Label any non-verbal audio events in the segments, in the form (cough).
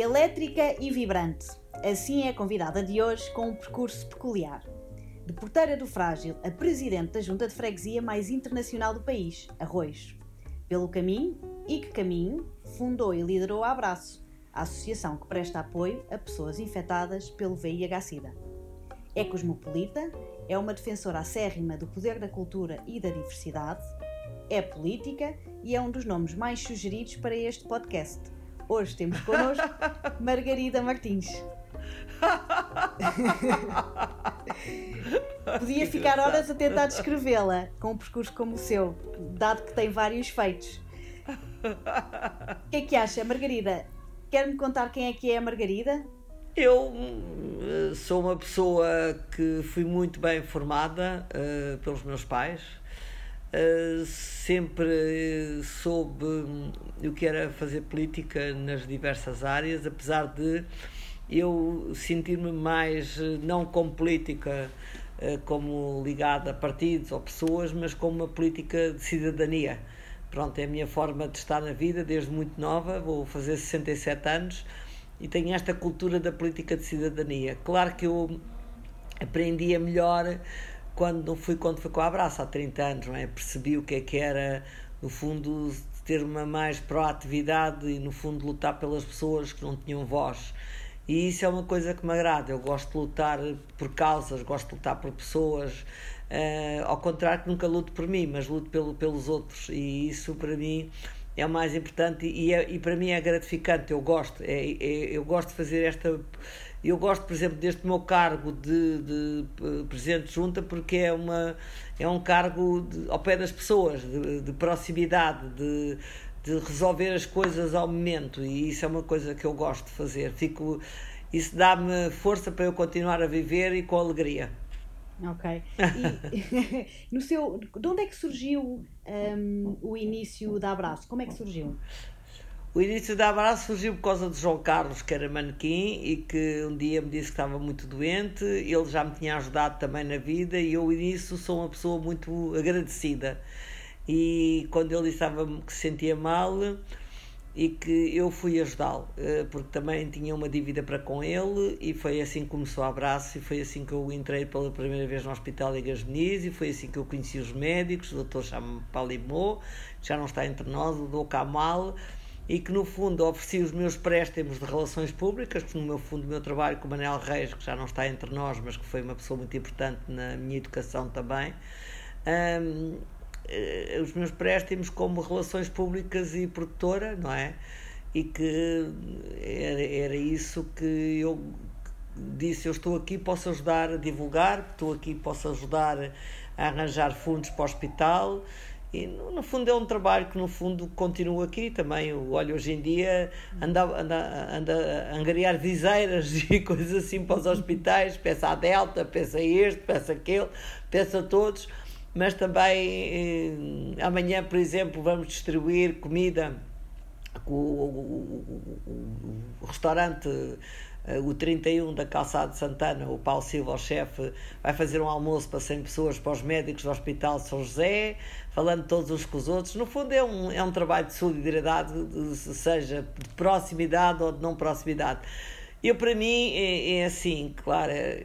Elétrica e vibrante. Assim é a convidada de hoje com um percurso peculiar. De Porteira do Frágil a presidente da junta de freguesia mais internacional do país, Arroz. Pelo caminho, e que caminho, fundou e liderou a Abraço, a associação que presta apoio a pessoas infectadas pelo VIH-Sida. É cosmopolita, é uma defensora acérrima do poder da cultura e da diversidade, é política e é um dos nomes mais sugeridos para este podcast. Hoje temos connosco (laughs) Margarida Martins. (laughs) Podia ficar horas a tentar descrevê-la com um percurso como o seu, dado que tem vários feitos. O que é que acha, Margarida? Quer-me contar quem é que é a Margarida? Eu uh, sou uma pessoa que fui muito bem formada uh, pelos meus pais. Uh, sempre soube o que era fazer política nas diversas áreas, apesar de eu sentir-me mais, não como política, como ligada a partidos ou pessoas, mas como uma política de cidadania. Pronto, é a minha forma de estar na vida desde muito nova, vou fazer 67 anos e tenho esta cultura da política de cidadania. Claro que eu aprendia melhor quando fui quando fui com a Abraço há 30 anos, não é? Percebi o que é que era, no fundo, ter uma mais proatividade e no fundo lutar pelas pessoas que não tinham voz. E isso é uma coisa que me agrada. Eu gosto de lutar por causas, gosto de lutar por pessoas, Uh, ao contrário que nunca luto por mim, mas luto pelo, pelos outros. E isso para mim é o mais importante e, é, e para mim é gratificante. Eu gosto, é, é, eu gosto de fazer esta. Eu gosto, por exemplo, deste meu cargo de, de, de presidente de junta porque é, uma, é um cargo de, ao pé das pessoas, de, de proximidade, de, de resolver as coisas ao momento e isso é uma coisa que eu gosto de fazer. Fico, isso dá-me força para eu continuar a viver e com alegria. Ok. (laughs) E, (laughs) no seu, de onde é que surgiu um, o início da Abraço? Como é que surgiu? O início da Abraço surgiu por causa de João Carlos, que era manequim e que um dia me disse que estava muito doente. Ele já me tinha ajudado também na vida e eu, início, sou uma pessoa muito agradecida. E quando ele disse que se sentia mal, e que eu fui ajudá-lo, eh, porque também tinha uma dívida para com ele e foi assim que começou o abraço e foi assim que eu entrei pela primeira vez no Hospital de Gasmeniz e foi assim que eu conheci os médicos, o doutor chama Palimô, que já não está entre nós, o doutor Kamal, e que no fundo ofereci os meus préstimos de relações públicas, que no meu fundo o meu trabalho com o Manel Reis, que já não está entre nós, mas que foi uma pessoa muito importante na minha educação também, um, eh, os meus préstimos como relações públicas e produtora, não é? E que era, era isso que eu disse: eu estou aqui, posso ajudar a divulgar, estou aqui, posso ajudar a arranjar fundos para o hospital. E no, no fundo é um trabalho que no fundo continua aqui também. Eu olho hoje em dia anda, anda, anda a angariar viseiras (laughs) e coisas assim para os hospitais, peça a Delta, peça este, peça aquele, peça a todos mas também eh, amanhã, por exemplo, vamos distribuir comida. O, o, o, o restaurante o 31 da Calçada de Santana, o Paulo Silva, o chefe, vai fazer um almoço para 100 pessoas para os médicos do Hospital de São José, falando todos uns com os outros. No fundo, é um, é um trabalho de solidariedade, seja de proximidade ou de não proximidade. Eu, para mim, é, é assim, claro, é,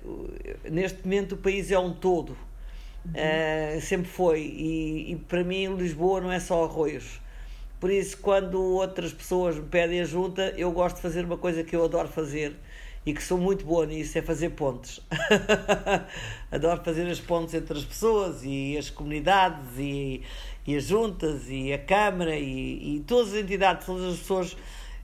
neste momento o país é um todo Uh, sempre foi. E, e, para mim, Lisboa não é só arroios. Por isso, quando outras pessoas me pedem ajuda, eu gosto de fazer uma coisa que eu adoro fazer e que sou muito boa nisso: é fazer pontes. (laughs) adoro fazer as pontes entre as pessoas e as comunidades e, e as juntas e a Câmara e, e todas as entidades, todas as pessoas.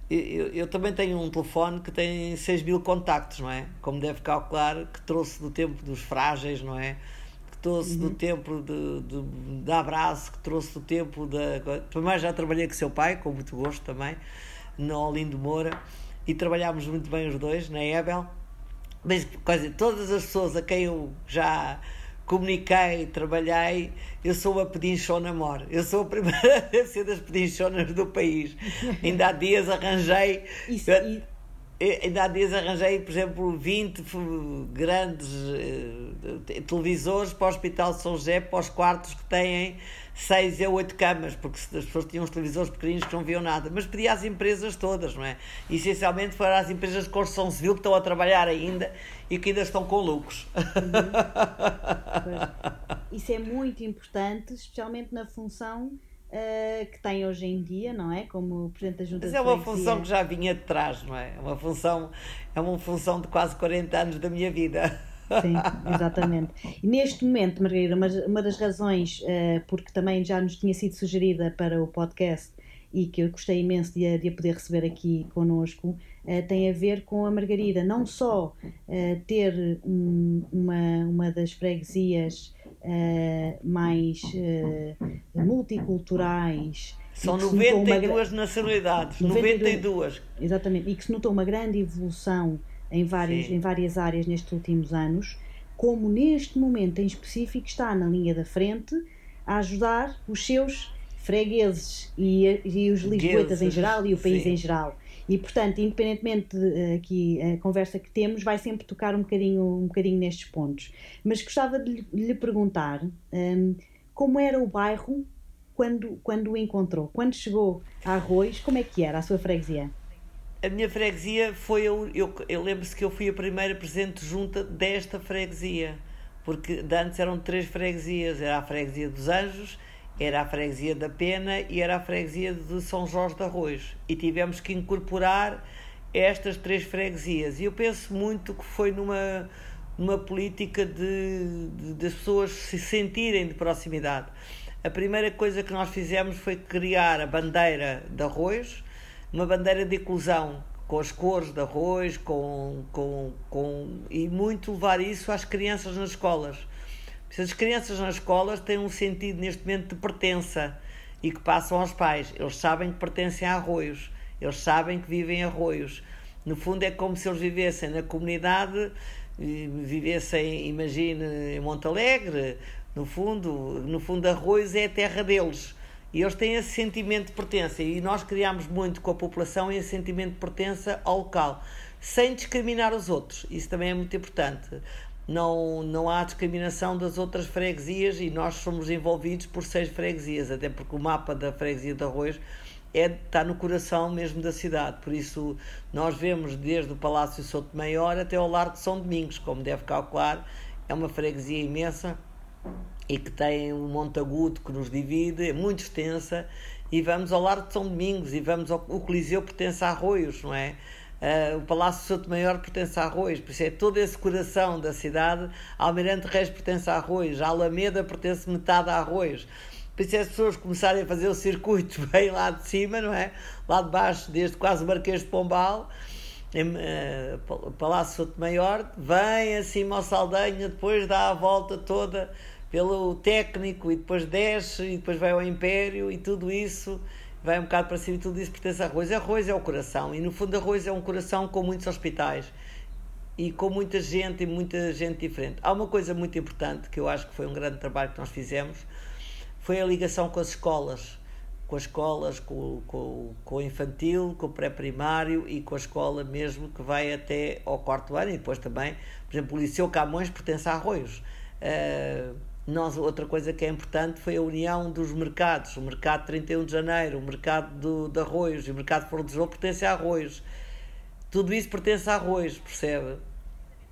Eu, eu, também tenho um telefone que tem 6 mil contactos, não é? Como deve calcular, que trouxe do tempo dos frágeis, não é? trouxe uhum. do tempo de, de, de, abraço, que trouxe do tempo da. Também já trabalhei com seu pai, com muito gosto também, no Olindo Moura, e trabalhámos muito bem os dois, na Ebel. Mas quase todas as pessoas a quem eu já comuniquei, trabalhei, eu sou uma pedinchona mor. Eu sou a primeira (laughs) a ser das pedinchonas do país. Ainda há dias arranjei. Isso, e ainda há dias arranjei, por exemplo, 20 grandes uh, televisores para o Hospital de São José, para os quartos que têm 6 a 8 camas, porque as pessoas tinham os televisores pequeninos que não viam nada. Mas pedi às empresas todas, não é? E, essencialmente foram as empresas de construção civil que estão a trabalhar ainda e que ainda estão com lucros. Uhum. Isso é muito importante, especialmente na função uh, que tem hoje em dia, não é? Como Presidente da Junta Mas é uma função que já vinha de trás, não é? É uma função, é uma função de quase 40 anos da minha vida. Sim, (laughs) exatamente. E neste momento, Margarida, uma, uma das razões, uh, porque também já nos tinha sido sugerida para o podcast e que eu gostei imenso de a, de a poder receber aqui connosco, uh, tem a ver com a Margarida não só ter um, uma, uma das freguesias uh, mais multiculturais. São 92 uma... nacionalidades, 92, 92. Exatamente, e que se notou uma grande evolução em várias, em várias áreas nestes últimos anos, como neste momento em específico está na linha da frente a ajudar os seus fregueses e, e os lisboetas em geral e o país Sim. em geral. E, portanto, independentemente de, eh, aqui a conversa que temos, vai sempre tocar um bocadinho, um bocadinho nestes pontos. Mas gostava de lhe, de perguntar um, como era o bairro quando, quando o encontrou? Quando chegou a Arroz, como é que era a sua freguesia? A minha freguesia foi. Eu, eu, eu lembro-se que eu fui a primeira presente junta desta freguesia, porque antes eram três freguesias: era a freguesia dos Anjos, era a freguesia da Pena e era a freguesia de São Jorge de Arroz. E tivemos que incorporar estas três freguesias. E eu penso muito que foi numa, numa política de, de, das pessoas se sentirem de proximidade. A primeira coisa que nós fizemos foi criar a bandeira de arroz, uma bandeira de inclusão, com as cores de arroz, com, com, com, e muito levar isso às crianças nas escolas se as crianças nas escolas têm um sentido neste momento de pertença e que passam aos pais. Eles sabem que pertencem a arroios, eles sabem que vivem em arroios. No fundo, é como se eles vivessem na comunidade, vivessem, imagine, em Monte Alegre. No fundo, no fundo, arroios é a terra deles. E eles têm esse sentimento de pertença. E nós criamos muito com a população esse sentimento de pertença ao local, sem discriminar os outros. Isso também é muito importante não, não há discriminação das outras freguesias e nós somos envolvidos por seis freguesias, até porque o mapa da freguesia de Arroz é, está no coração mesmo da cidade. Por isso, nós vemos desde o Palácio Souto Maior até ao Largo de São Domingos, como deve calcular, é uma freguesia imensa e que tem um monte agudo que nos divide, é muito extensa, e vamos ao Largo de São Domingos e vamos ao o Coliseu pertence a Arroios, não é? Uh, o Palácio Souto Maior pertence a Arroz, por isso é todo esse coração da cidade. Almirante Reis pertence a Arroz, a Alameda pertence metade a Arroz. Por isso é as pessoas começarem a fazer o circuito (laughs) bem lá de cima, não é? Lá de baixo, desde quase o Marquês de Pombal, em, uh, Palácio Souto Maior, vem acima ao Saldanha, depois dá a volta toda pelo técnico e depois desce e depois vai ao Império e tudo isso vai um bocado para cima e tudo isso pertence a arroz. Arroz é o coração, e no fundo arroz é um coração com muitos hospitais e com muita gente e muita gente diferente. Há uma coisa muito importante que eu acho que foi um grande trabalho que nós fizemos, foi a ligação com as escolas, com as escolas, com, com, com o infantil, com o pré-primário e com a escola mesmo que vai até ao quarto ano e depois também, por exemplo, o Liceu Camões pertence a Arroios. Uh, nós, outra coisa que é importante foi a união dos mercados. O mercado 31 de janeiro, o mercado do, de arroz e o mercado de Lisboa pertence a arroz. Tudo isso pertence a arroz, percebe?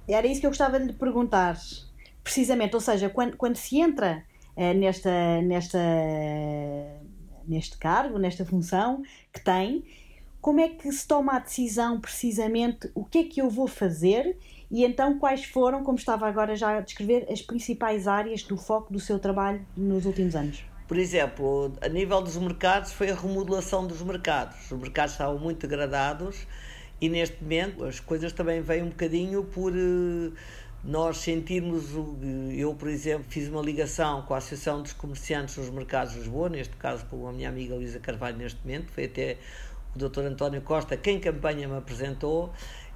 Era isso que eu gostava de perguntar. Precisamente, ou seja, quando, quando se entra eh, nesta, nesta, neste cargo, nesta função que tem, como é que se toma a decisão precisamente o que é que eu vou fazer e então, quais foram, como estava agora já a descrever, as principais áreas do foco do seu trabalho nos últimos anos? Por exemplo, a nível dos mercados, foi a remodelação dos mercados. Os mercados estavam muito degradados e neste momento as coisas também vêm um bocadinho por eh, nós sentirmos. Eu, por exemplo, fiz uma ligação com a Associação dos Comerciantes dos Mercados de Lisboa, neste caso com a minha amiga Luísa Carvalho, neste momento, foi até o Dr. António Costa quem campanha me apresentou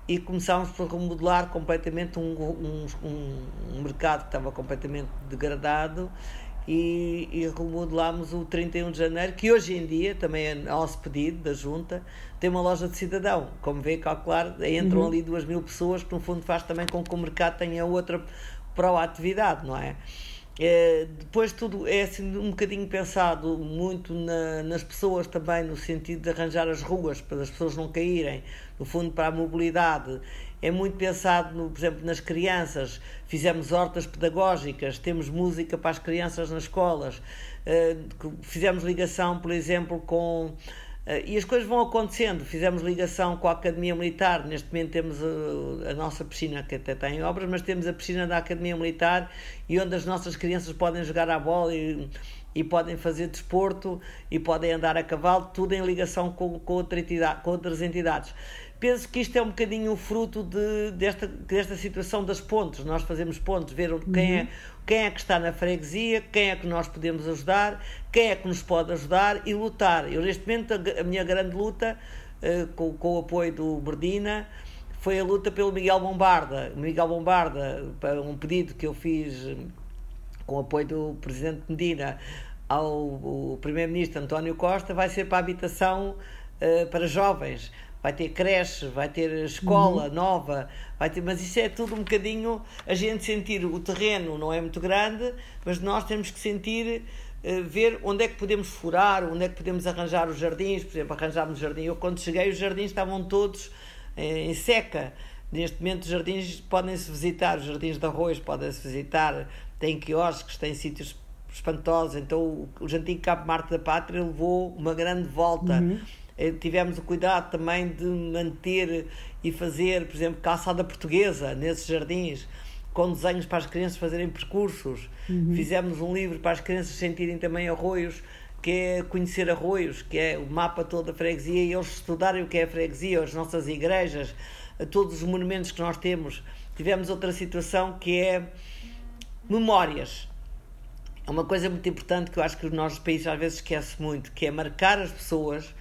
e começámos por remodelar completamente um, um, um, mercado que estava completamente degradado e, e remodelámos o 31 de janeiro, que hoje em dia, também é nosso pedido da Junta, tem uma loja de cidadão. Como vê, calcular, entram uhum. ali duas mil pessoas, que no fundo faz também com que o mercado tenha outra proatividade, não é? É, depois tudo é assim um bocadinho pensado muito na, nas pessoas também no sentido de arranjar as ruas para as pessoas não caírem no fundo para a mobilidade. É muito pensado no, por exemplo nas crianças. Fizemos hortas pedagógicas temos música para as crianças nas escolas. É, fizemos ligação por exemplo com e as coisas vão acontecendo. Fizemos ligação com a Academia Militar. Neste momento temos a, a, nossa piscina, que até tem obras, mas temos a piscina da Academia Militar e onde as nossas crianças podem jogar a bola e, e podem fazer desporto e podem andar a cavalo, tudo em ligação com, com, outra entidade, com outras entidades penso que isto é um bocadinho o fruto de, desta, desta situação das pontes. Nós fazemos pontes, ver quem, é, uhum. Quem é que está na freguesia, quem é que nós podemos ajudar, quem é que nos pode ajudar e lutar. Eu, neste momento, a, minha grande luta, uh, com, com o apoio do Berdina, foi a luta pelo Miguel Bombarda. Miguel Bombarda, para um pedido que eu fiz eh, com o apoio do Presidente Medina ao Primeiro-Ministro António Costa, vai ser para a habitação uh, para jovens vai ter creche, vai ter escola uhum. nova, vai ter, mas isso é tudo um bocadinho a gente sentir o terreno não é muito grande, mas nós temos que sentir uh, ver onde é que podemos furar, onde é que podemos arranjar os jardins, por exemplo, arranjámos jardim. Eu quando cheguei os jardins estavam todos uh, em seca. Neste momento os jardins podem-se visitar, os jardins de arroz podem-se visitar, tem quiosques, tem sítios espantosos. Então o, antigo Cabo Marte da Pátria levou uma grande volta. Uhum eh, tivemos o cuidado também de manter e fazer, por exemplo, calçada portuguesa nesses jardins, com desenhos para as crianças fazerem percursos. Uhum. Fizemos um livro para as crianças sentirem também arroios, que é conhecer arroios, que é o mapa todo da freguesia, e eles estudarem o que é a freguesia, as nossas igrejas, todos os monumentos que nós temos. Tivemos outra situação que é memórias. É uma coisa muito importante que eu acho que os nossos países às vezes esquece muito, que é marcar as pessoas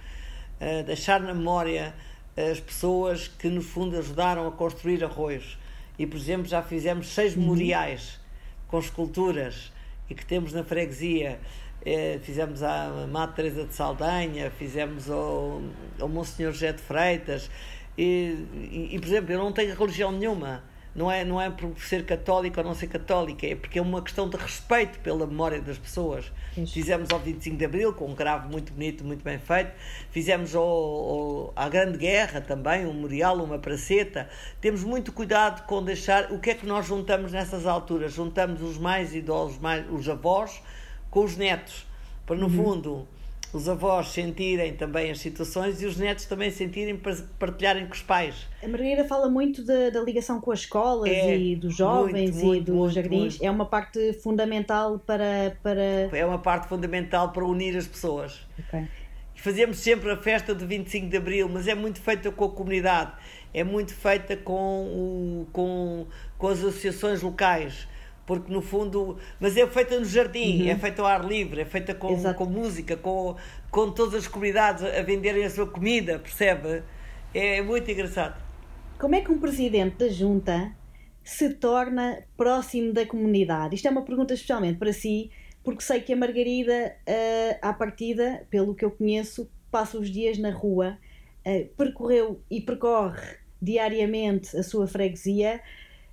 uh, deixar na memória as pessoas que no fundo ajudaram a construir arroios. E, por exemplo, já fizemos seis uhum. memoriais com esculturas e que temos na freguesia. Eh, fizemos a Mata Teresa de Saldanha, fizemos ao, ao Monsenhor José de Freitas. E, e, e, por exemplo, eu não tenho religião nenhuma não é, não é por ser católico ou não ser católica, é porque é uma questão de respeito pela memória das pessoas. Fizemos ao 25 de Abril, com um grave muito bonito, muito bem feito. Fizemos ao, ao, à Grande Guerra também, um memorial, uma praceta. Temos muito cuidado com deixar. O que é que nós juntamos nessas alturas? Juntamos os mais idosos, mais, os avós, com os netos. Para, no uhum. fundo, os avós sentirem também as situações e os netos também sentirem, partilharem com os pais. A Margarida fala muito da, da ligação com as escolas é, e dos jovens muito, muito, e dos muito, jardins. É uma parte fundamental para, para. É uma parte fundamental para unir as pessoas. Okay. Fazemos sempre a festa do 25 de Abril, mas é muito feita com a comunidade, é muito feita com, o, com, com as associações locais porque no fundo, mas é feita no jardim, uhum. é feita ao ar livre, é feita com, com música, com, com todas as comunidades a venderem a sua comida, percebe? É muito engraçado. Como é que um presidente da junta se torna próximo da comunidade? Isto é uma pergunta especialmente para si, porque sei que a Margarida, uh, à partida, pelo que eu conheço, passa os dias na rua, uh, percorreu e percorre diariamente a sua freguesia.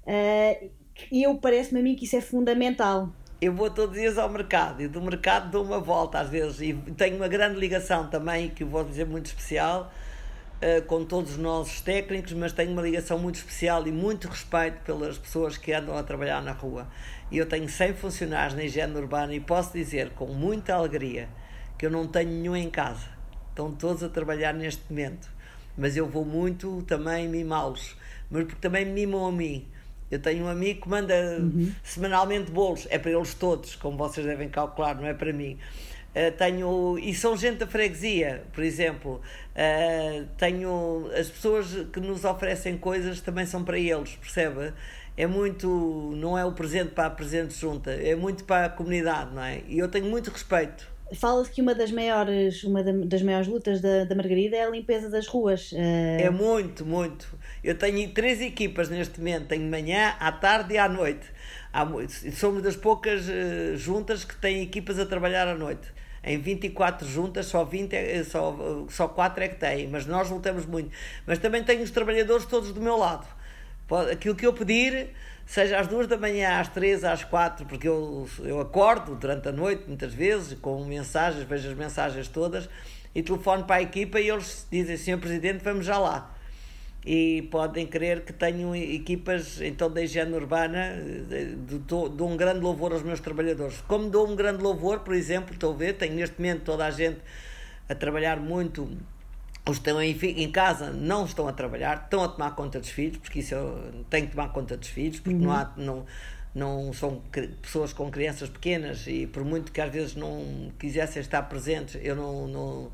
Uh, e eu parece-me a mim que isso é fundamental. Eu vou todos os dias ao mercado e do mercado dou uma volta às vezes e tenho uma grande ligação também, que vou dizer muito especial, uh, com todos os nossos técnicos, mas tenho uma ligação muito especial e muito respeito pelas pessoas que andam a trabalhar na rua. E eu tenho 100 funcionários na higiene urbana e posso dizer com muita alegria que eu não tenho nenhum em casa. Estão todos a trabalhar neste momento. Mas eu vou muito também mimá-los, mas porque também me mimam a mim eu tenho um amigo que manda uhum. semanalmente bolos, é para eles todos, como vocês devem calcular, não é para mim. Uh, tenho e são gente da freguesia, por exemplo. Uh, tenho as pessoas que nos oferecem coisas também são para eles, percebe? É muito, não é o presente para a presente junta, é muito para a comunidade, não é? E eu tenho muito respeito Fala-se que uma das maiores, uma das maiores lutas da, da Margarida é a limpeza das ruas. Uh... É muito, muito. Eu tenho três equipas neste momento, tenho manhã, à tarde e à noite. Há, somos das poucas uh, juntas que têm equipas a trabalhar à noite. Em 24 juntas, só, 20 é, só, só 4 é que têm, mas nós lutamos muito. Mas também tenho os trabalhadores todos do meu lado. Aquilo que eu pedir, seja às duas da manhã, às três, às quatro, porque eu, eu acordo durante a noite, muitas vezes, com mensagens, vejo as mensagens todas, e telefono para a equipa e eles dizem, Senhor Presidente, vamos já lá. E podem crer que tenho equipas, então, da higiene urbana, dou um grande louvor aos meus trabalhadores. Como dou um grande louvor, por exemplo, estou a ver, tenho neste momento toda a gente a trabalhar muito os estão em, em, casa não estão a trabalhar, estão a tomar conta dos filhos, porque isso eu tenho que tomar conta dos filhos, porque uhum. não, há, não, não são pessoas com crianças pequenas e por muito que às vezes não quisessem estar presentes, eu não, não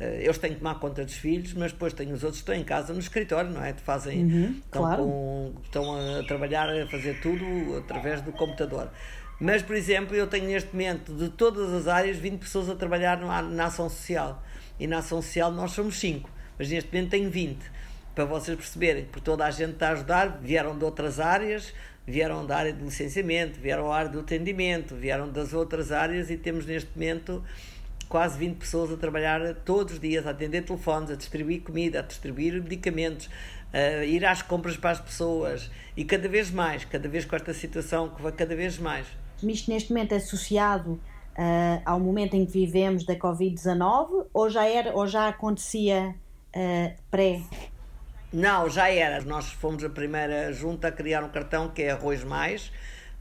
eles têm que tomar conta dos filhos, mas depois tenho os outros que estão em casa no escritório, não é? Fazem, uhum, estão, claro. com, estão a trabalhar, a fazer tudo através do computador. Mas, por exemplo, eu tenho neste momento de todas as áreas 20 pessoas a trabalhar na, na ação social e na ação social nós somos 5, mas neste momento tenho 20, para vocês perceberem, porque toda a gente está a ajudar, vieram de outras áreas, vieram da área de licenciamento, vieram da área do atendimento, vieram das outras áreas e temos neste momento quase 20 pessoas a trabalhar todos os dias, a atender telefones, a distribuir comida, a distribuir medicamentos, a ir às compras para as pessoas e cada vez mais, cada vez com esta situação que vai cada vez mais. Isto neste momento é associado uh, ao momento em que vivemos da Covid-19 ou já era ou já acontecia uh, pré? Não, já era. Nós fomos a primeira junta a criar um cartão que é Arroz Mais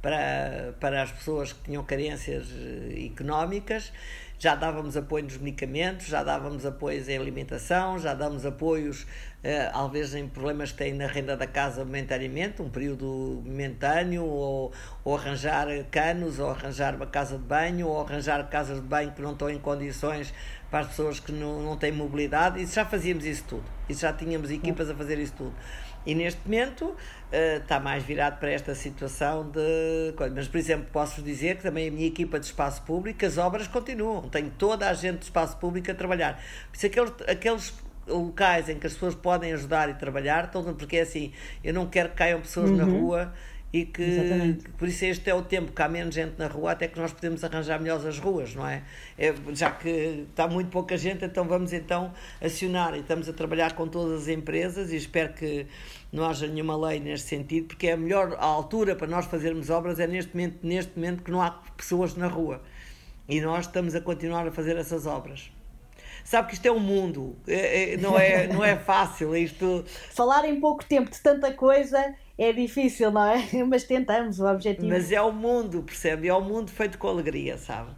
para, para as pessoas que tinham carências eh, económicas já dávamos apoio nos medicamentos, já dávamos apoios em alimentação, já damos apoios, às vezes, em problemas que têm na renda da casa momentaneamente, um período momentâneo, ou, ou arranjar canos, ou arranjar uma casa de banho, ou arranjar casas de banho que não estão em condições para as pessoas que não, não têm mobilidade. Isso já fazíamos isso tudo. Isso já tínhamos equipas a fazer isso tudo. E neste momento uh, está mais virado para esta situação de. Mas, por exemplo, posso dizer que também a minha equipa de espaço público, as obras continuam. Tenho toda a gente de espaço público a trabalhar. Por isso, aqueles, aqueles locais em que as pessoas podem ajudar e trabalhar, porque é assim, eu não quero que caiam pessoas uhum. na rua e que Exatamente. por isso este é o tempo que há menos gente na rua até que nós podemos arranjar melhores as ruas não é? é já que está muito pouca gente então vamos então acionar e estamos a trabalhar com todas as empresas e espero que não haja nenhuma lei neste sentido porque é a melhor altura para nós fazermos obras é neste momento neste momento que não há pessoas na rua e nós estamos a continuar a fazer essas obras sabe que isto é um mundo, é, é, não, é, não é fácil isto. Falar em pouco tempo de tanta coisa é difícil, não é? (laughs) Mas tentamos, o objetivo. Mas é o mundo, percebe? É o mundo feito com alegria, sabe?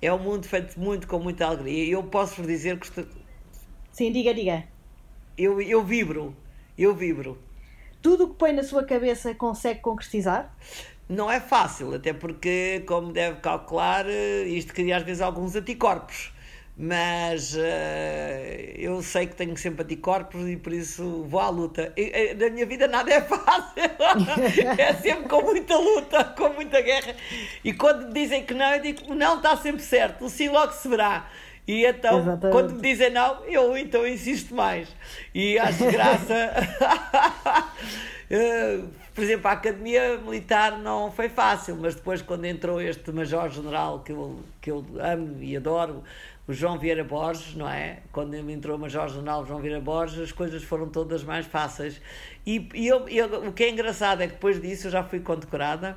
É o mundo feito muito com muita alegria. E eu posso vos dizer que. Estou... Sim, diga, diga. Eu, eu vibro, eu vibro. Tudo o que põe na sua cabeça consegue concretizar? Não é fácil, até porque, como deve calcular, eh, isto cria às vezes alguns anticorpos mas uh, eu sei que tenho sempre anticorpos e por isso vou à luta. E, na minha vida nada é fácil, (laughs) é sempre com muita luta, com muita guerra. E quando dizem que não, eu digo não, está sempre certo, o sim logo se verá. E então, Exatamente. quando me dizem não, eu então insisto mais. E acho graça. uh, (laughs) por exemplo, a Academia Militar não foi fácil, mas depois, quando entrou este Major-General que eu, que eu amo e adoro, o João Vieira Borges, não é? Quando entrou Major General João Vieira Borges, as coisas foram todas mais fáceis. E, e eu, eu, o que é engraçado é que depois disso eu já fui condecorada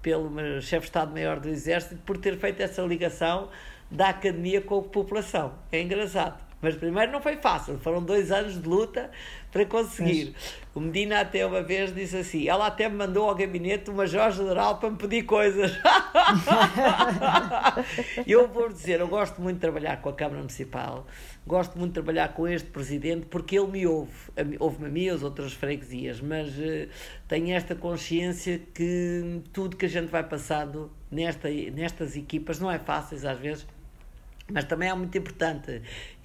pelo chefe de Estado-Maior do Exército por ter feito essa ligação da academia com a população. É engraçado. Mas primeiro não foi fácil, foram dois anos de luta para conseguir. Mas... O Medina até uma vez disse assim: ela até me mandou ao gabinete o Major-General para me pedir coisas. (laughs) eu vou dizer, eu gosto muito de trabalhar com a Câmara Municipal, gosto muito de trabalhar com este Presidente porque ele me ouve, ouve-me a mim e as outras freguesias, mas uh, tenho esta consciência que tudo que a gente vai passando nesta, nestas equipas não é fácil às vezes mas também é muito importante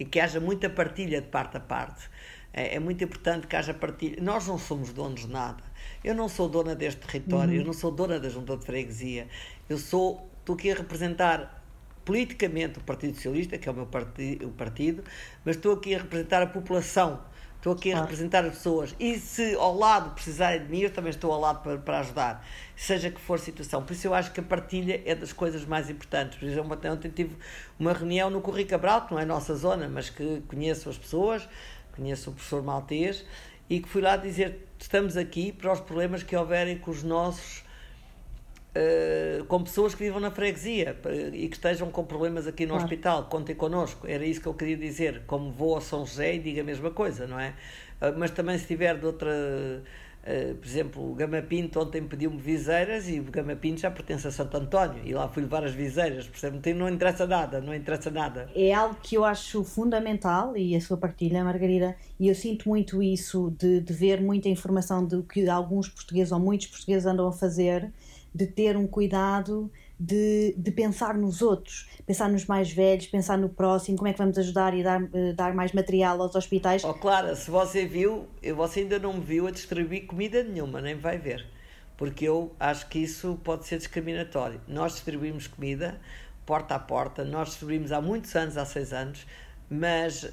que haja muita partilha de parte a parte. É, é, muito importante que haja partilha. Nós não somos donos de nada. Eu não sou dona deste território, uhum. eu não sou dona da junta de freguesia. Eu sou, estou aqui a representar politicamente o Partido Socialista, que é o meu partido, o partido mas estou aqui a representar a população estou aqui a representar as pessoas e se ao lado precisarem de mim, eu também estou ao lado para, para ajudar, seja que for a situação. Por isso eu acho que a partilha é das coisas mais importantes. Por exemplo, ontem tive uma reunião no Corri Cabral, que não é a nossa zona, mas que conheço as pessoas, conheço o professor Maltês, e que fui lá dizer: estamos aqui para os problemas que houverem com os nossos uh, com pessoas que vivam na freguesia e que estejam com problemas aqui no claro. hospital, contem connosco. Era isso que eu queria dizer. Como vou a São José e digo a mesma coisa, não é? Uh, mas também se tiver de outra. Uh, por exemplo, o Gama Pinto ontem pediu-me viseiras e o Gama Pinto já pertence a Santo António e lá fui levar as viseiras, percebe? Não interessa nada, não interessa nada. É algo que eu acho fundamental e a sua partilha, Margarida, e eu sinto muito isso de, de ver muita informação do que alguns portugueses ou muitos portugueses andam a fazer de ter um cuidado de, de pensar nos outros, pensar nos mais velhos, pensar no próximo, como é que vamos ajudar e dar, uh, dar mais material aos hospitais. Oh, Clara, se você viu, você ainda não me viu a distribuir comida nenhuma, nem vai ver, porque eu acho que isso pode ser discriminatório. Nós distribuímos comida porta a porta, nós distribuímos há muitos anos, há seis anos, mas uh,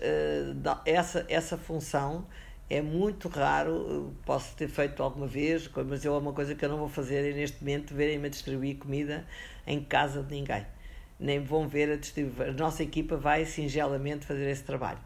essa, essa função é muito raro, posso ter feito alguma vez, mas é uma coisa que eu não vou fazer é neste momento verem-me distribuir comida em casa de ninguém. Nem vão ver a distribuir. A nossa equipa vai singelamente fazer esse trabalho.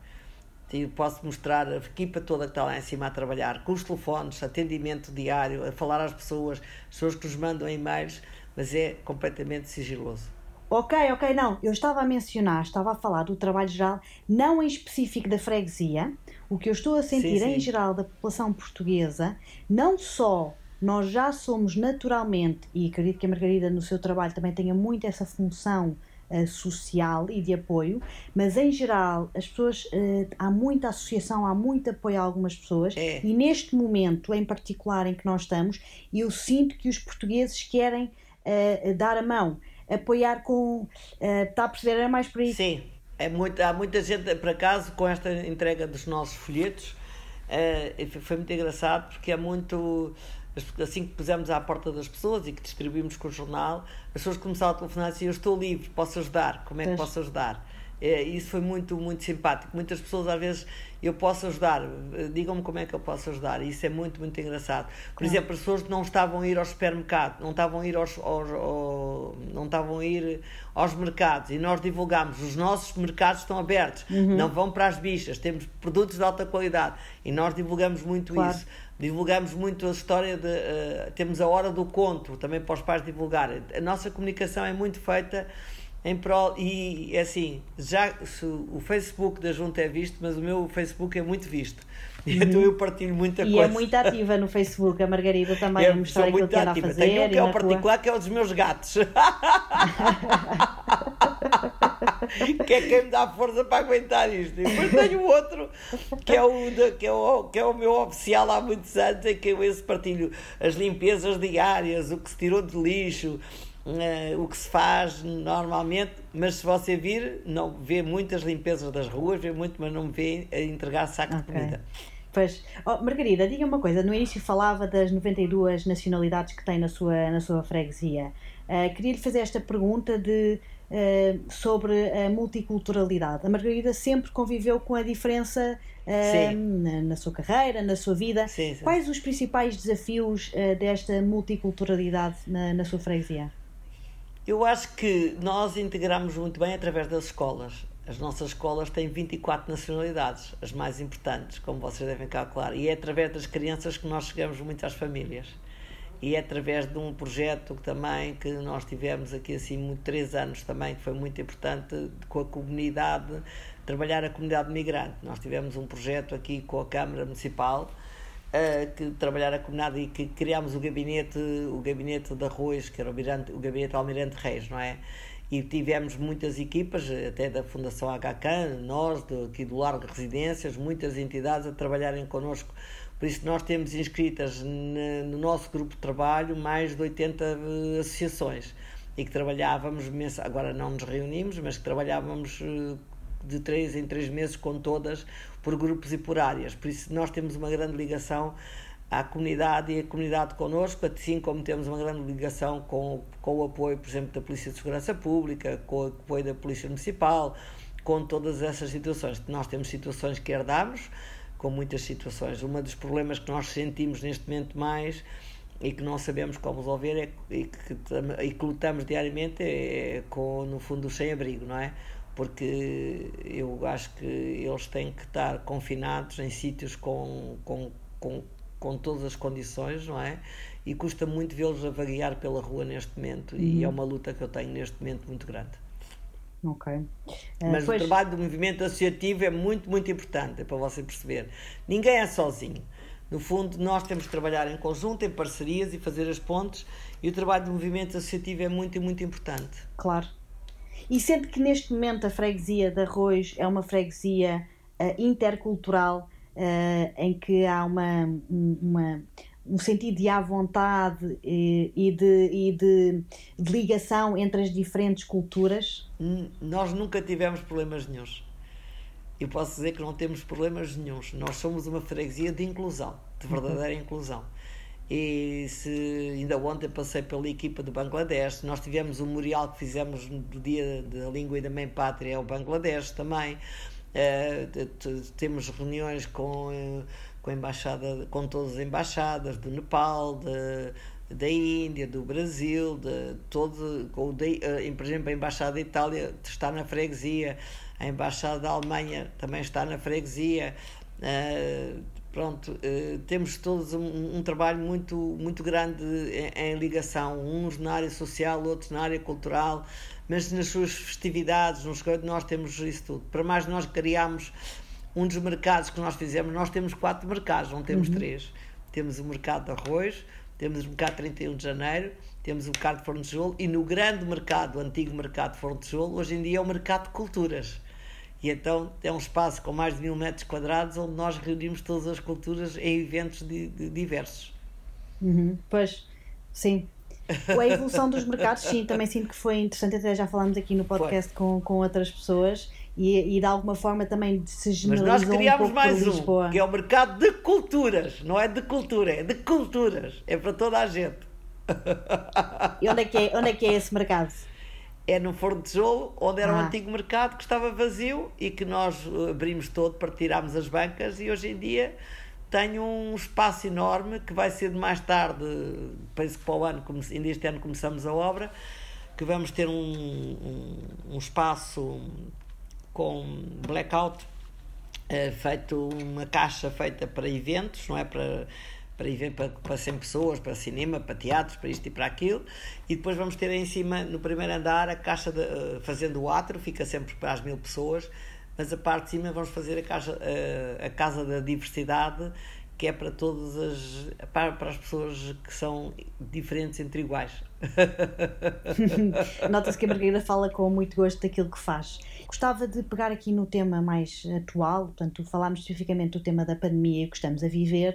Posso mostrar a equipa toda que está lá em cima a trabalhar, com os telefones, atendimento diário, a falar às pessoas, as pessoas que nos mandam e-mails, mas é completamente sigiloso. Ok, ok, não. Eu estava a mencionar, estava a falar do trabalho geral, não em específico da freguesia. O que eu estou a sentir sim, sim. em geral da população portuguesa, não só nós já somos naturalmente, e acredito que a Margarida no seu trabalho também tenha muito essa função uh, social e de apoio, mas em geral as pessoas, uh, há muita associação, há muito apoio a algumas pessoas, é. e neste momento em particular em que nós estamos, eu sinto que os portugueses querem uh, dar a mão apoiar com. Está a perceber? Era mais por aí. Sim, é muito, há muita gente, por acaso, com esta entrega dos nossos folhetos, uh, foi muito engraçado porque é muito. Assim que pusemos à porta das pessoas e que distribuímos com o jornal, as pessoas começaram a telefonar e diziam: Eu estou livre, posso ajudar, como é que posso ajudar? É, isso foi muito, muito simpático. Muitas pessoas, às vezes, eu posso ajudar, digam-me como é que eu posso ajudar. Isso é muito, muito engraçado. Por ah. exemplo, pessoas que não estavam a ir ao supermercado, não estavam a ir aos, aos, aos, não estavam a ir aos mercados e nós divulgamos, os nossos mercados estão abertos, uhum. não vão para as bichas, temos produtos de alta qualidade e nós divulgamos muito claro. isso. Divulgamos muito a história de. Uh, temos a hora do conto também para os pais divulgarem. A nossa comunicação é muito feita em prol, e é assim, já o Facebook da Junta é visto, mas o meu Facebook é muito visto. E uhum. então eu partilho muita e coisa. E é muito ativa no Facebook, a Margarida também é, a mostrar aquilo que anda a fazer. Tenho um que é o particular, que é o dos meus gatos. (laughs) que é quem me dá força para aguentar isto. E depois tenho outro, que é, o de, que, é o, que é o meu oficial há muitos anos, em que eu esse partilho as limpezas diárias, o que se tirou de lixo, uh, o que se faz normalmente, mas se você vir, não vê muitas limpezas das ruas, vê muito, mas não vê a entregar sacos okay. de comida. Pois, oh, Margarida, diga uma coisa, no início falava das 92 nacionalidades que tem na sua, na sua freguesia. Uh, Queria-lhe fazer esta pergunta de, uh, sobre a multiculturalidade. A Margarida sempre conviveu com a diferença uh, na, na, sua carreira, na sua vida. Sim, sim. Quais os principais desafios desta multiculturalidade na, na sua freguesia? Eu acho que nós integramos muito bem através das escolas. As nossas escolas têm 24 nacionalidades, as mais importantes, como vocês devem calcular, e é através das crianças que nós chegamos muito às famílias. E é através de um projeto também que nós tivemos aqui assim três anos também, que foi muito importante com a comunidade, trabalhar a comunidade migrante. Nós tivemos um projeto aqui com a Câmara Municipal, uh, que trabalhar a comunidade e que criámos o gabinete, o gabinete de arroz, que era o, Almirante, o gabinete Almirante Reis, não é? E tivemos muitas equipas, até da Fundação HK, nós, do, aqui do Largo Residências, muitas entidades a trabalharem connosco. Por isso, nós temos inscritas no nosso grupo de trabalho mais de 80 eh, associações e que trabalhávamos, agora não nos reunimos, mas que trabalhávamos eh, de três em três meses com todas, por grupos e por áreas. Por isso, nós temos uma grande ligação à comunidade e a comunidade connosco, assim como temos uma grande ligação com, com o apoio, por exemplo, da Polícia de Segurança Pública, com o apoio da Polícia Municipal, com todas essas situações. Nós temos situações que herdamos, com muitas situações. Um dos problemas que nós sentimos neste momento mais e que não sabemos como resolver é, e, que, e que lutamos diariamente é, com, no fundo, o sem-abrigo, não é? Porque eu acho que eles têm que estar confinados em sítios com, com, com com todas as condições, não é? E custa muito vê-los a vaguear pela rua neste momento uhum. e é uma luta que eu tenho neste momento muito grande. Ok. Uh, Mas pois... o trabalho do movimento associativo é muito, muito importante, é para você perceber. Ninguém é sozinho. No fundo, nós temos que trabalhar em conjunto, em parcerias e fazer as pontes, e o trabalho do movimento associativo é muito, muito importante. Claro. E sendo que neste momento a freguesia de Arroz é uma freguesia uh, intercultural, uh, em que há uma, uma, um sentido de à vontade e, e, de, e de, de, ligação entre as diferentes culturas? Nós nunca tivemos problemas nenhums. Eu posso dizer que não temos problemas nenhums. Nós somos uma freguesia de inclusão, de verdadeira inclusão. E se ainda ontem passei pela equipa do Bangladesh, nós tivemos um memorial que fizemos do Dia da Língua e da Mãe Pátria ao Bangladesh também. Eh, temos reuniões com, eh, com, embaixada, com todas as embaixadas do Nepal, de, da Índia, do Brasil, de todo, com de, eh, por exemplo, a Embaixada da Itália está na freguesia, a Embaixada da Alemanha também está na freguesia. Uh, pronto, uh, temos todos um, um, trabalho muito, muito grande em, em, ligação, uns na área social, outros na área cultural, mas nas suas festividades, nos nós temos isso tudo. Para mais, nós criámos um dos mercados que nós fizemos, nós temos quatro mercados, não temos uhum. três. Temos o mercado de arroz, temos o mercado 31 de janeiro, temos o mercado de Forno de Tijolo e no grande mercado, o antigo mercado de Forno de Tijolo, hoje em dia é o mercado de culturas. E então é um espaço com mais de mil metros quadrados onde nós reunimos todas as culturas em eventos de, de diversos. Uhum. Pois, sim, a evolução dos mercados, sim, também sinto que foi interessante, até já falámos aqui no podcast com, com outras pessoas e, e, de alguma forma também se generalizou Mas nós criámos um mais um, que é o mercado de culturas, não é de cultura, é de culturas, é para toda a gente. E onde é que é, onde é, que é esse mercado? É no Forno de Tijolo, onde era ah. um antigo mercado que estava vazio e que nós abrimos todo para tirarmos as bancas e hoje em dia tenho um espaço enorme que vai ser mais tarde, penso que para o ano, ainda este ano começamos a obra, que vamos ter um, um, um espaço com blackout, é, feito uma caixa feita para eventos, não é? Para, para, para, para 100 pessoas, para cinema, para teatros, para isto e para aquilo, e depois vamos ter em cima, no primeiro andar, a caixa de, eh, fazendo o átrio, fica sempre para as mil pessoas, mas a parte de cima vamos fazer a casa, a, a casa da diversidade que é para todas as para, para as pessoas que são diferentes entre iguais. (laughs) Nota-se que a Margarida fala com muito gosto daquilo que faz. Gostava de pegar aqui no tema mais atual, portanto, falámos especificamente do tema da pandemia que estamos a viver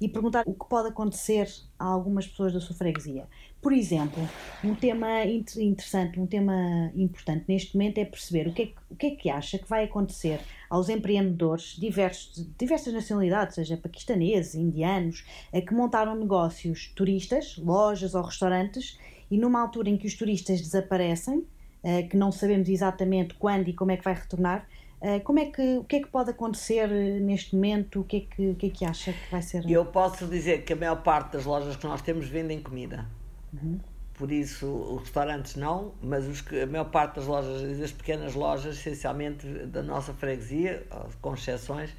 e perguntar o que pode acontecer a algumas pessoas da sua freguesia. Por exemplo, um tema interessante, um tema importante neste momento é perceber o que é o que, é que acha que vai acontecer aos empreendedores diversos, de diversas nacionalidades, seja paquistaneses, indianos, que montaram negócios turistas, lojas ou restaurantes, e numa altura em que os turistas desaparecem, eh, que não sabemos exatamente quando e como é que vai retornar, eh, como é que, o que é que pode acontecer neste momento? O que, é que, o que é que acha que vai ser? Eu posso dizer que a maior parte das lojas que nós temos vendem comida. Uhum. Por isso, os restaurantes não, mas os, a maior parte das lojas, das pequenas lojas, essencialmente da nossa freguesia, com exceções,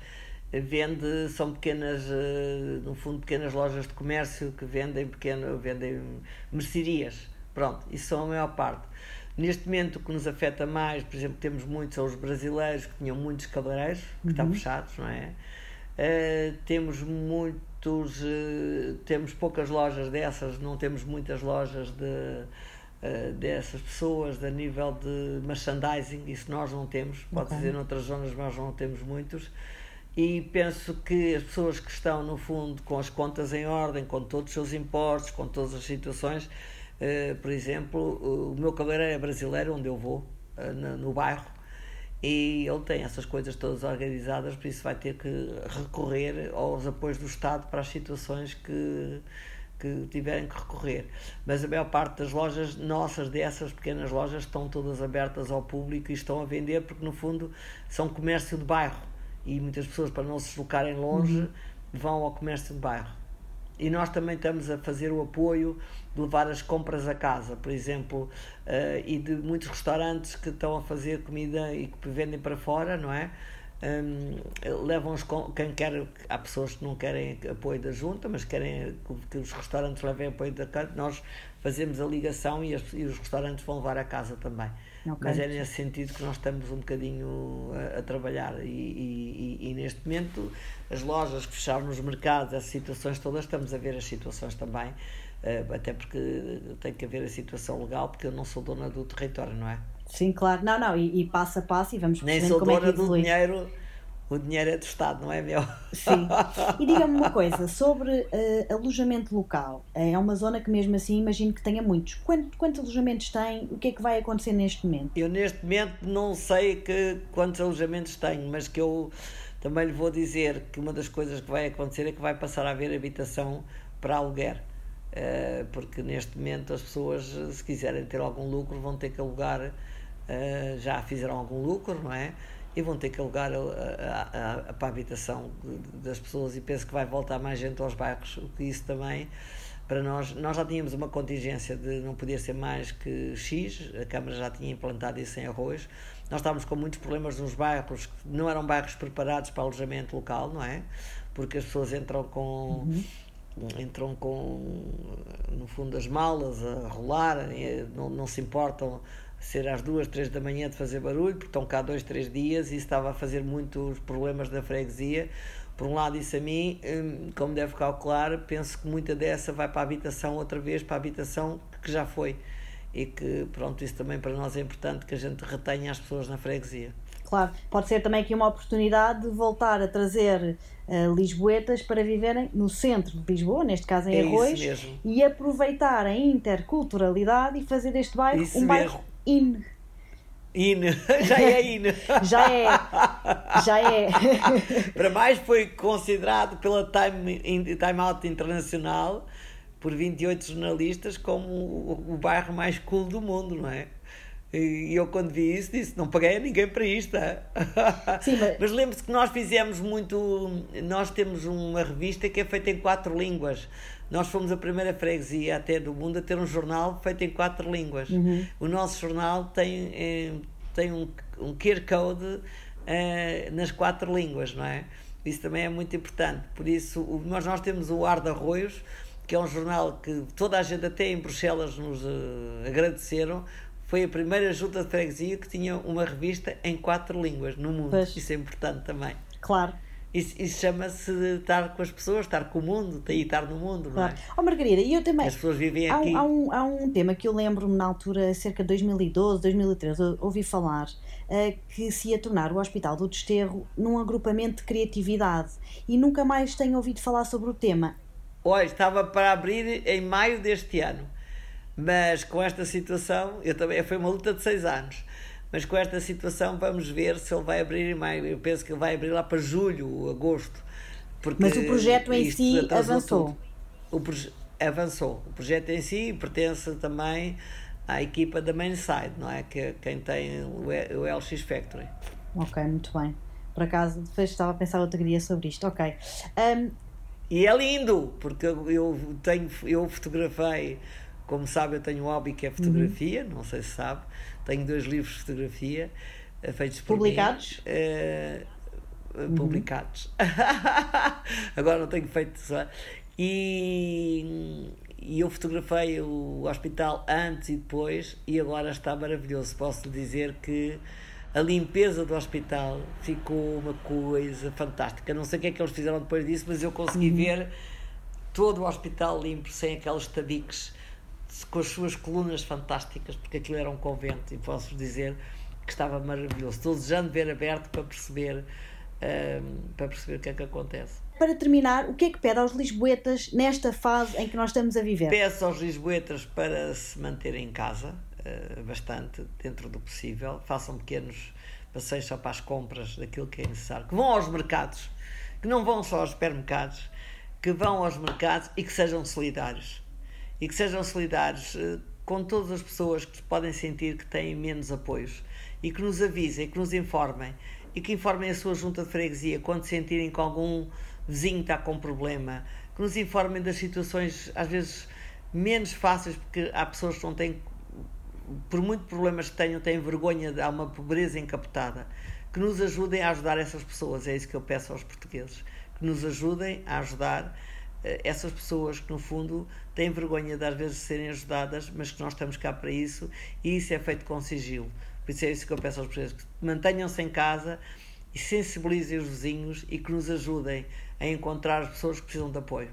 vende, são pequenas, eh, no fundo, pequenas lojas de comércio que vendem, pequeno, vendem mercearias. Pronto, isso são a maior parte. Neste momento, o que nos afeta mais, por exemplo, temos muitos, são os brasileiros que tinham muitos cabeleireiros, que uhum. estão fechados, não é? Uh, temos muito muitos, uh, temos poucas lojas dessas, não temos muitas lojas de, uh, dessas pessoas a nível de merchandising, isso nós não temos, pode okay. dizer noutras zonas nós não temos muitos. E penso que as pessoas que estão, no fundo, com as contas em ordem, com todos os seus impostos, com todas as situações, uh, por exemplo, o meu cabeleireiro é brasileiro, onde eu vou, no bairro, e ele tem essas coisas todas organizadas, por isso vai ter que recorrer aos apoios do Estado para as situações que, que tiverem que recorrer. Mas a maior parte das lojas nossas, dessas pequenas lojas, estão todas abertas ao público e estão a vender, porque no fundo são comércio de bairro e muitas pessoas, para não se deslocarem longe, uhum. vão ao comércio de bairro. E nós também estamos a fazer o apoio de levar as compras a casa, por exemplo, uh, e de muitos restaurantes que estão a fazer comida e que vendem para fora, não é? Um, levam os, quem quer, há pessoas que não querem apoio da junta, mas querem que os restaurantes levem apoio da casa, nós fazemos a ligação e, as, e os restaurantes vão levar a casa também. Okay. Mas é nesse sentido que nós estamos um bocadinho a, a trabalhar e, e, e, neste momento as lojas que fecharam nos mercados, essas situações todas, estamos a ver as situações também eh, até porque tem que haver a situação legal, porque eu não sou dona do território, não é? Sim, claro, não, não, e, e passo a passo e vamos Nem sou como dona é que do dinheiro, o dinheiro é do Estado, não é meu? Sim. E diga-me uma (laughs) coisa, sobre uh, alojamento local, é uma zona que mesmo assim imagino que tenha muitos. Quanto, quantos alojamentos tem? O que é que vai acontecer neste momento? Eu neste momento não sei que, quantos alojamentos tenho, mas que eu também lhe vou dizer que uma das coisas que vai acontecer é que vai passar a haver habitação para aluguer. Eh, porque neste momento as pessoas, se quiserem ter algum lucro, vão ter que alugar, eh, já fizeram algum lucro, não é? E vão ter que alugar a, a, a, para a habitação das pessoas e penso que vai voltar mais gente aos bairros, o que isso também para nós, nós já tínhamos uma contingência de não poder ser mais que X, a Câmara já tinha implantado isso em arroz. Nós estávamos com muitos problemas nos bairros que não eram bairros preparados para alojamento local, não é? Porque as pessoas entram com. Uhum entram com, no fundo, as malas a rolar, não, não se importam ser às duas, três da manhã de fazer barulho, porque estão cá dois, três dias e isso estava a fazer muitos problemas da freguesia. Por um lado, isso a mim, hum, como deve calcular, penso que muita dessa vai para a habitação outra vez, para a habitação que já foi. E que, pronto, isso também para nós é importante que a gente retenha as pessoas na freguesia. Claro, pode ser também aqui uma oportunidade de voltar a trazer uh, lisboetas para viverem no centro de Lisboa, neste caso em é Arroz, e aproveitar a interculturalidade e fazer deste bairro isso um mesmo. bairro in. In, (laughs) já é in. (laughs) já é, já é. (laughs) para mais foi considerado pela Time, Time Out Internacional por 28 jornalistas como o, o bairro mais cool do mundo, não é? E eu, quando vi isso, disse: Não paguei a ninguém para isto. (laughs) Sim, mas, mas lembre-se que nós fizemos muito. Nós temos uma revista que é feita em quatro línguas. Nós fomos a primeira freguesia até do mundo a ter um jornal feito em quatro línguas. Uhum. O nosso jornal tem, eh, tem um, um QR Code eh, nas quatro línguas, não é? Isso também é muito importante. Por isso, nós, nós temos o Ar de Arroios, que é um jornal que toda a gente, até em Bruxelas, nos uh, agradeceram, foi a primeira junta de freguesia que tinha uma revista em quatro línguas no mundo. Pois. Isso é importante também. Claro. Isso, isso chama-se estar com as pessoas, estar com o mundo, estar no mundo, claro. não é? Oh, Margarida, e eu também. As pessoas vivem há aqui. Há, um, há um tema que eu lembro-me na altura, cerca de 2012, 2013, ouvi falar uh, que se ia tornar o Hospital do Desterro num agrupamento de criatividade e nunca mais tenho ouvido falar sobre o tema. Olha, estava para abrir em maio deste ano mas com esta situação, eu também foi uma luta de seis anos. Mas com esta situação vamos ver se ele vai abrir em maio. Eu penso que ele vai abrir lá para julho, agosto. Mas o projeto em si avançou. O avançou. O projeto em si pertence também à equipa da Mainside, não é? Que é quem tem o LX Factory. Ok, muito bem. Por acaso, depois estava a pensar outra dia sobre isto. Ok. Um... E é lindo, porque eu tenho, eu fotografei como sabe, eu tenho um hobby que é fotografia, uhum. não sei se sabe. Tenho dois livros de fotografia uh, feitos por Publicados? Mim, uh, uhum. Publicados. (laughs) Agora não tenho feito só. E, e eu fotografei o hospital antes e depois, e agora está maravilhoso. Posso lhe dizer que a limpeza do hospital ficou uma coisa fantástica. Não sei o que é que eles fizeram depois disso, mas eu consegui uhum. ver todo o hospital limpo, sem aqueles tabiques com as suas colunas fantásticas, porque aquilo era um convento, e posso dizer que estava maravilhoso. Estou desejando ver aberto para perceber, um, para perceber o que é que acontece. Para terminar, o que é que pede aos lisboetas nesta fase em que nós estamos a viver? Peço aos lisboetas para se manterem em casa, uh, bastante, dentro do possível, façam pequenos passeios só para as compras daquilo que é necessário, que vão aos mercados, que não vão só aos supermercados, que vão aos mercados e que sejam solidários. E que sejam solidários eh, com todas as pessoas que podem sentir que têm menos apoios e que nos avisem, que nos informem e que informem a sua junta de freguesia quando sentirem que algum vizinho está com problema, que nos informem das situações às vezes menos fáceis, porque há pessoas que não têm, por muito problemas que tenham, têm vergonha há uma pobreza encapotada, que nos ajudem a ajudar essas pessoas, é isso que eu peço aos portugueses, que nos ajudem a ajudar essas pessoas que no fundo têm vergonha de às vezes serem ajudadas, mas que nós estamos cá para isso e isso é feito com sigilo. Por isso é isso que eu peço aos portugueses, que mantenham-se em casa e sensibilizem os vizinhos e que nos ajudem a encontrar as pessoas que precisam de apoio.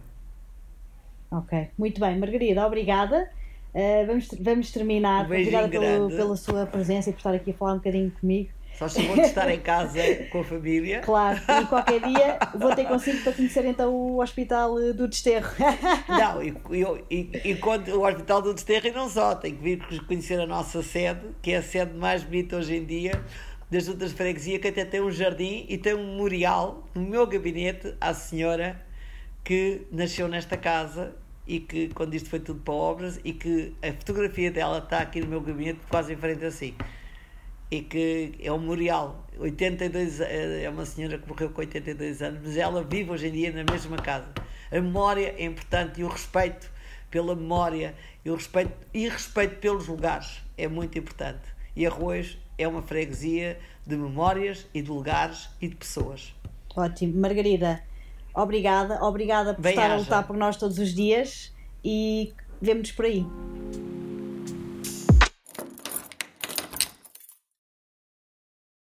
Ok, muito bem. Margarida, obrigada. Uh, vamos, vamos terminar. Um obrigada pelo, pela sua presença e por estar aqui a falar um bocadinho comigo. Só chamou de estar em casa com a família. (laughs) Claro, e qualquer dia vou ter consigo para conhecer então o Hospital do Desterro. (laughs) Não, e, e, e, quando, o Hospital do Desterro e não só, tem que vir conhecer a nossa sede, que é a sede mais bonita hoje em dia, das juntas de freguesia, que até tem um jardim e tem um memorial no meu gabinete à senhora que nasceu nesta casa e que quando isto foi tudo para obras e que a fotografia dela está aqui no meu gabinete quase em frente assim e que é um memorial. 82 eh, é uma senhora que morreu com 82 anos mas ela vive hoje em dia na mesma casa. A memória é importante e o respeito pela memória e o respeito e respeito pelos lugares é muito importante. E Arroz é uma freguesia de memórias e de lugares e de pessoas. Ótimo. Margarida Obrigada, obrigada por Bem estar haja. a lutar por nós todos os dias e vemos-nos por aí.